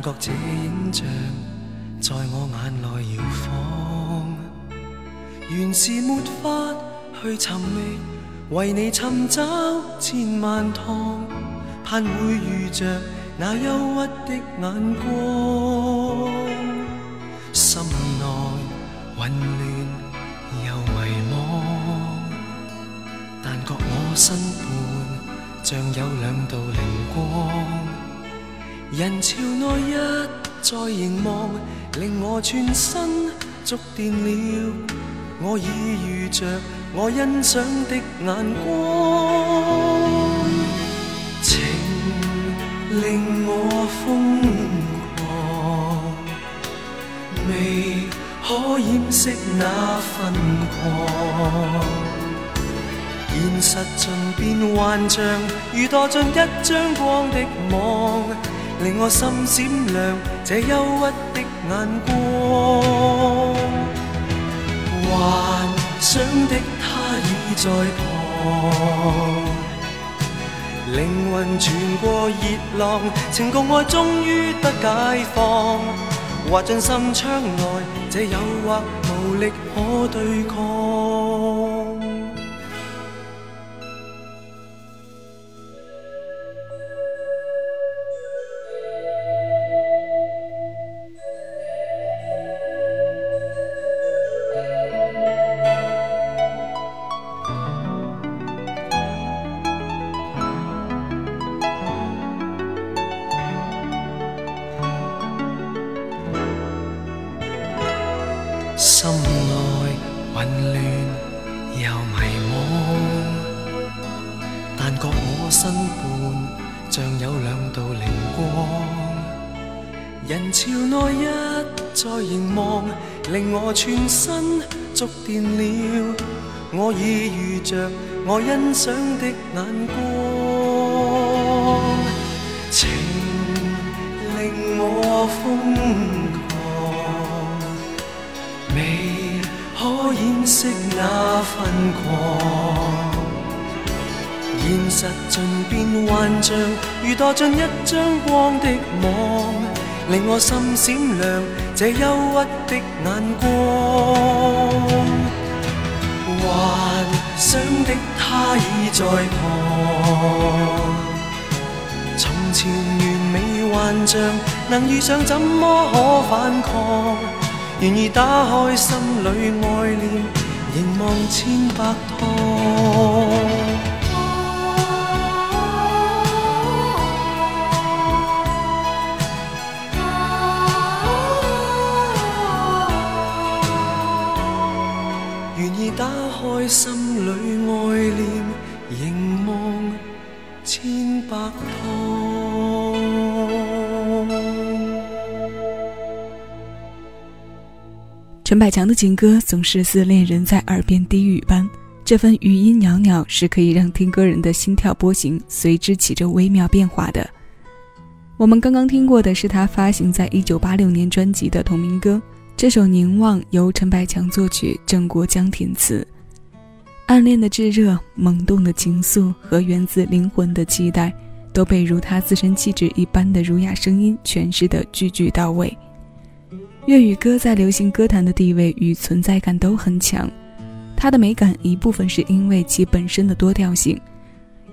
但觉这影像在我眼内摇晃，原是没法去寻觅，为你寻找千万趟，盼会遇着那忧郁的眼光，心内混乱又迷惘，但觉我身畔像有两道灵光。人潮内一再凝望，令我全身触电了。我已遇着我欣赏的眼光，情令我疯狂，未可掩饰那份狂。现实尽变幻象，如堕进一张光的网。令我心闪亮，这忧郁的眼光。幻想的他已在旁，灵魂穿过热浪，情共爱终于得解放。滑进心窗内，这诱惑无力可对抗。心内混乱又迷惘但觉我身伴像有两道灵光。人潮内一再凝望令我全身触电了我已遇着我欣赏的眼光。情令我疯可掩饰那份狂。现实尽变幻象，如堕进一张光的网，令我心闪亮，这忧郁。的眼光，幻想的他已在旁。从前完美幻象，能遇上怎么可反抗？愿意打开心里爱念，凝望千百趟。强的情歌总是似恋人在耳边低语般，这份余音袅袅是可以让听歌人的心跳波形随之起着微妙变化的。我们刚刚听过的是他发行在一九八六年专辑的同名歌，这首《凝望》由陈百强作曲，郑国江填词。暗恋的炙热、萌动的情愫和源自灵魂的期待，都被如他自身气质一般的儒雅声音诠释得句句到位。粤语歌在流行歌坛的地位与存在感都很强，它的美感一部分是因为其本身的多调性，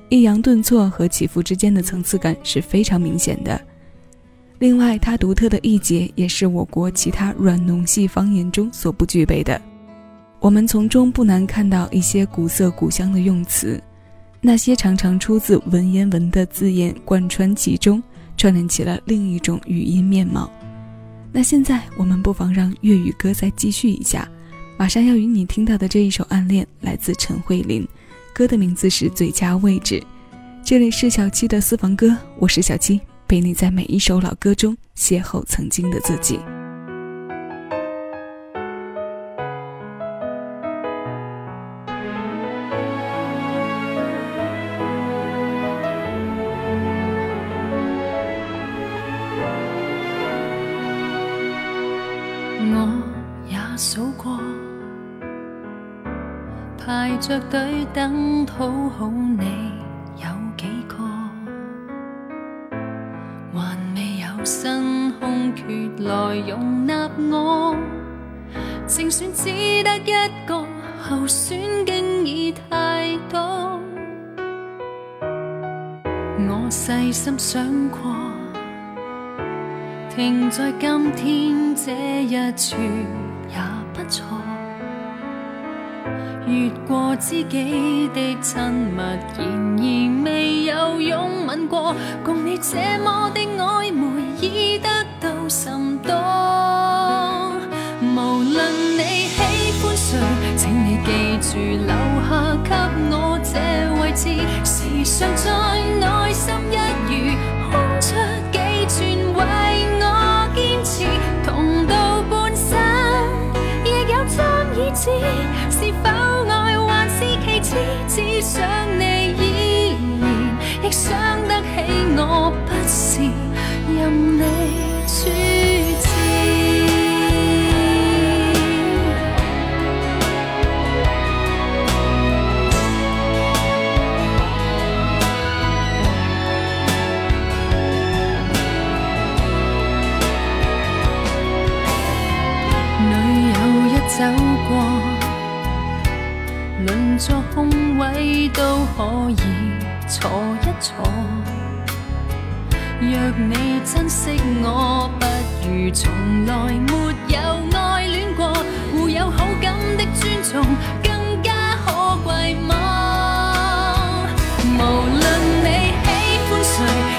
抑扬顿挫和起伏之间的层次感是非常明显的。另外，它独特的一节也是我国其他软农系方言中所不具备的。我们从中不难看到一些古色古香的用词，那些常常出自文言文的字眼贯穿其中，串联起了另一种语音面貌。那现在我们不妨让粤语歌再继续一下，马上要与你听到的这一首《暗恋》来自陈慧琳，歌的名字是《最佳位置》。这里是小七的私房歌，我是小七。陪你在每一首老歌中邂逅曾经的自己。着队等讨好你有几个？还未有新空缺。来容纳我，正选只得一个候选，竟已太多。我细心想过，停在今天这一处越过知己的亲密，然而未有拥吻过，共你这么的暧昧，已得到。甚多，无论你喜欢谁，请你记住留下给我这位置，时常在内心一隅女友一走过，轮座空位都可以坐一坐。若你珍惜我，如从来没有爱恋过。互有好感的尊重，更加可贵吗？无论你喜欢谁，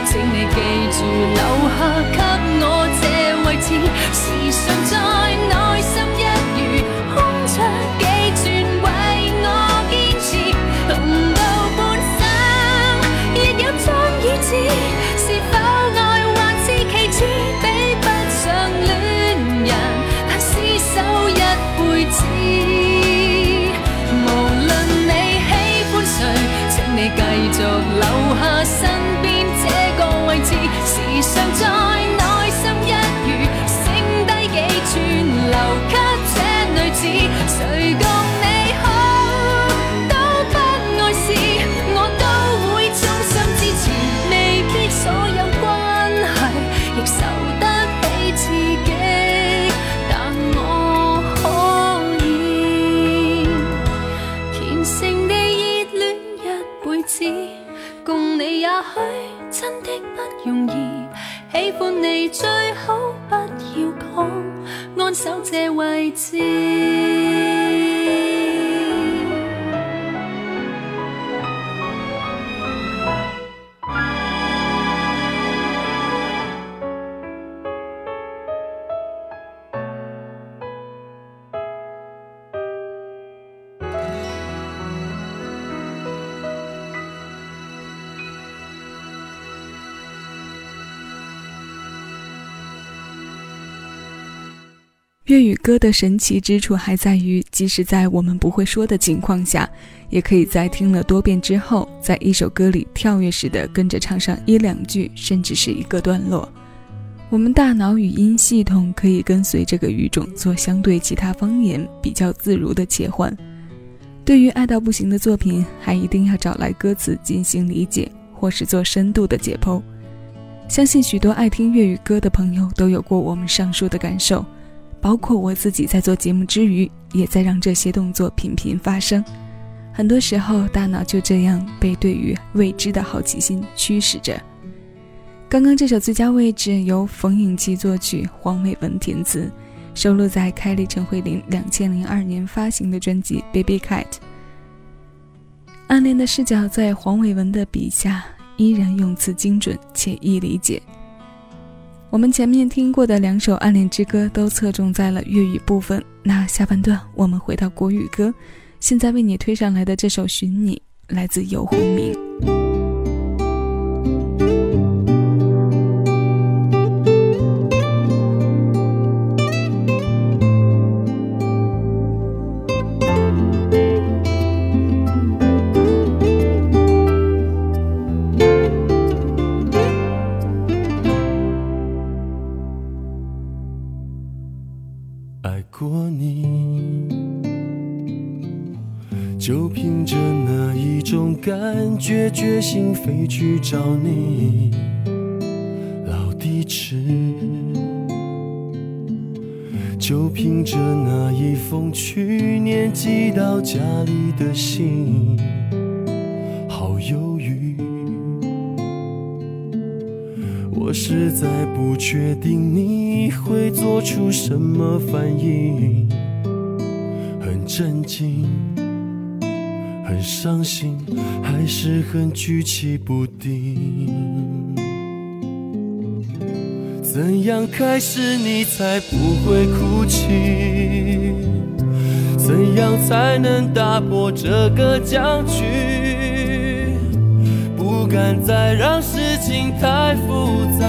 请你记住留下给我这位置，时常在内心一隅空出几寸为我坚持。同到半生，亦有张椅子。次。粤语歌的神奇之处还在于，即使在我们不会说的情况下，也可以在听了多遍之后，在一首歌里跳跃似的跟着唱上一两句，甚至是一个段落。我们大脑语音系统可以跟随这个语种做相对其他方言比较自如的切换。对于爱到不行的作品，还一定要找来歌词进行理解，或是做深度的解剖。相信许多爱听粤语歌的朋友都有过我们上述的感受。包括我自己在做节目之余，也在让这些动作频频发生。很多时候，大脑就这样被对于未知的好奇心驱使着。刚刚这首最佳位置由冯颖基作曲，黄伟文填词，收录在凯里陈慧琳两千零二年发行的专辑《Baby Cat》。暗恋的视角在黄伟文的笔下依然用词精准且易理解。我们前面听过的两首暗恋之歌都侧重在了粤语部分，那下半段我们回到国语歌，现在为你推上来的这首《寻你》来自游鸿明。我实在不确定你会做出什么反应，很震惊。很伤心，还是很举棋不定。怎样开始你才不会哭泣？怎样才能打破这个僵局？不敢再让事情太复杂。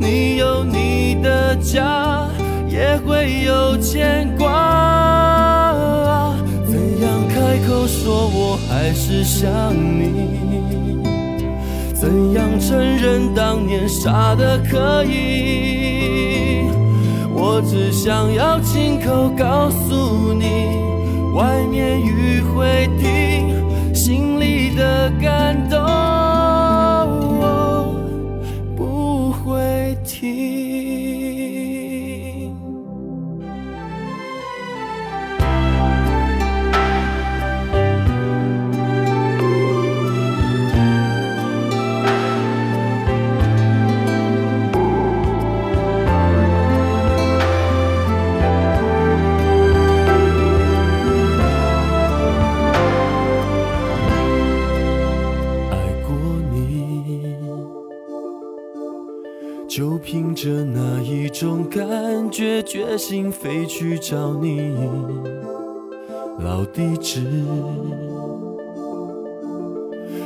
你有你的家，也会有牵挂。怎样开口说我还是想你，怎样承认当年傻的可以？我只想要亲口告诉你，外面雨会停，心里的感动。感觉，决心飞去找你，老地址。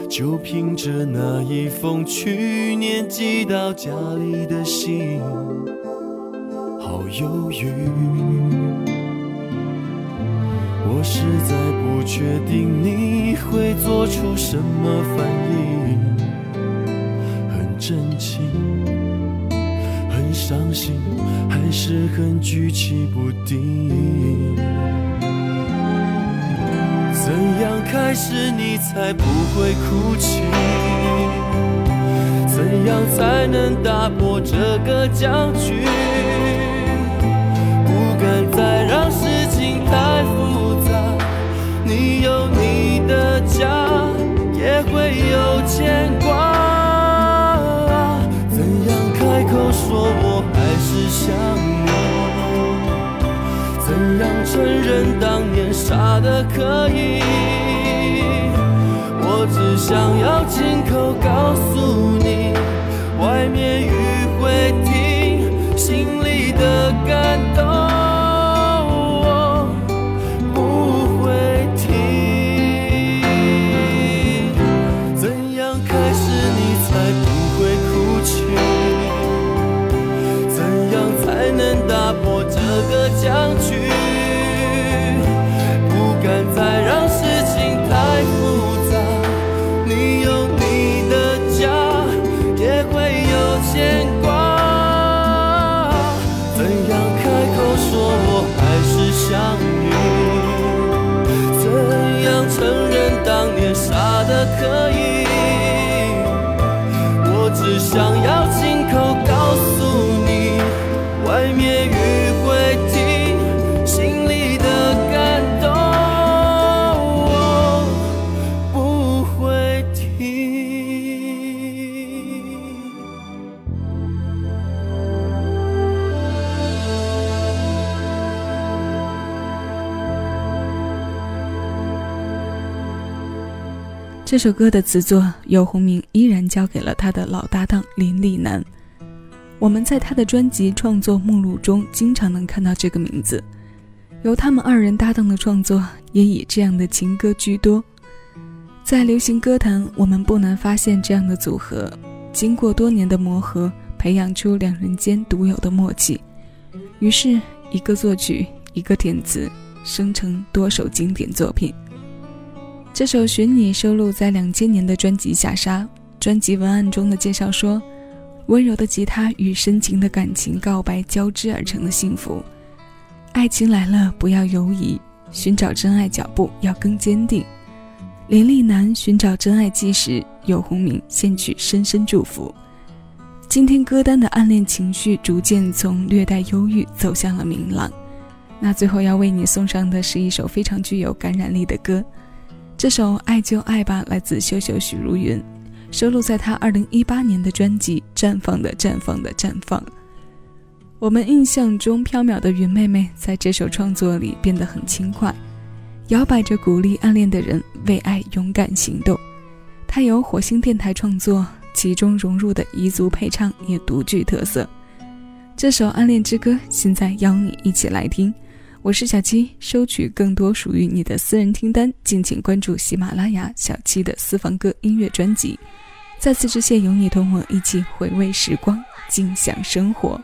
就凭着那一封去年寄到家里的信，好犹豫。我实在不确定你会做出什么反应，很震惊。伤心还是很举棋不定，怎样开始你才不会哭泣？怎样才能打破这个僵局？不敢再让事情太复杂。你有你的家，也会有牵挂。口说我还是想你，怎样承认当年傻的可以？我只想要亲口告诉你，外面雨会停，心里的感动。这首歌的词作游鸿明依然交给了他的老搭档林立南。我们在他的专辑创作目录中经常能看到这个名字。由他们二人搭档的创作也以这样的情歌居多。在流行歌坛，我们不难发现这样的组合，经过多年的磨合，培养出两人间独有的默契。于是，一个作曲，一个填词，生成多首经典作品。这首《寻你》收录在两千年的专辑《下沙》。专辑文案中的介绍说：“温柔的吉他与深情的感情告白交织而成的幸福。爱情来了，不要犹疑，寻找真爱脚步要更坚定。”林立南寻找真爱纪时，有鸿明献曲深深祝福。今天歌单的暗恋情绪逐渐从略带忧郁走向了明朗。那最后要为你送上的是一首非常具有感染力的歌。这首《爱就爱吧》来自秀秀许茹芸，收录在她2018年的专辑《绽放的绽放的绽放》。我们印象中飘渺的云妹妹，在这首创作里变得很轻快，摇摆着鼓励暗恋的人为爱勇敢行动。她由火星电台创作，其中融入的彝族配唱也独具特色。这首《暗恋之歌》，现在邀你一起来听。我是小七，收取更多属于你的私人听单，敬请关注喜马拉雅小七的私房歌音乐专辑。再次致谢有你同我一起回味时光，尽享生活。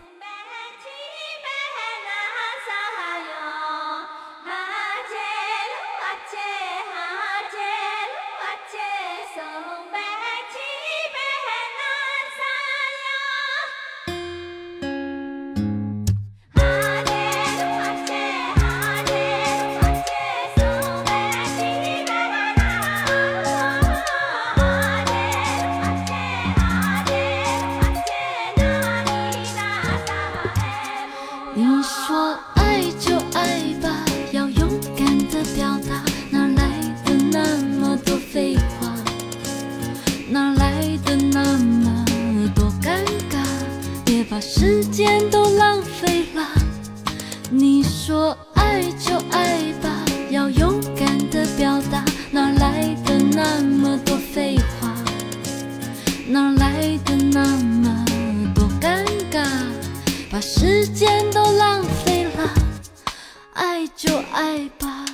说爱吧。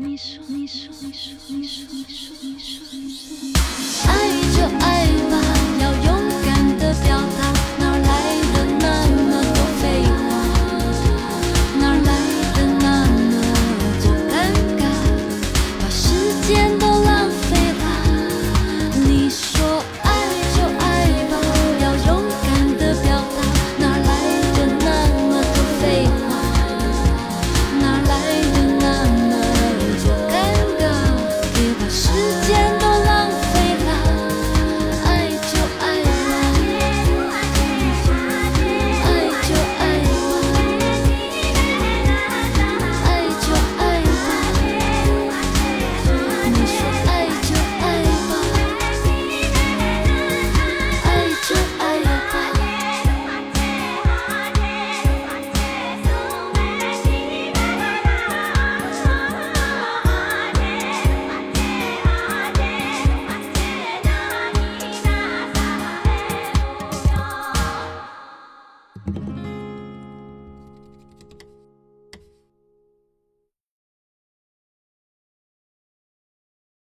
你说你说你说你说你说你说你说，爱就爱吧，要勇敢的表达。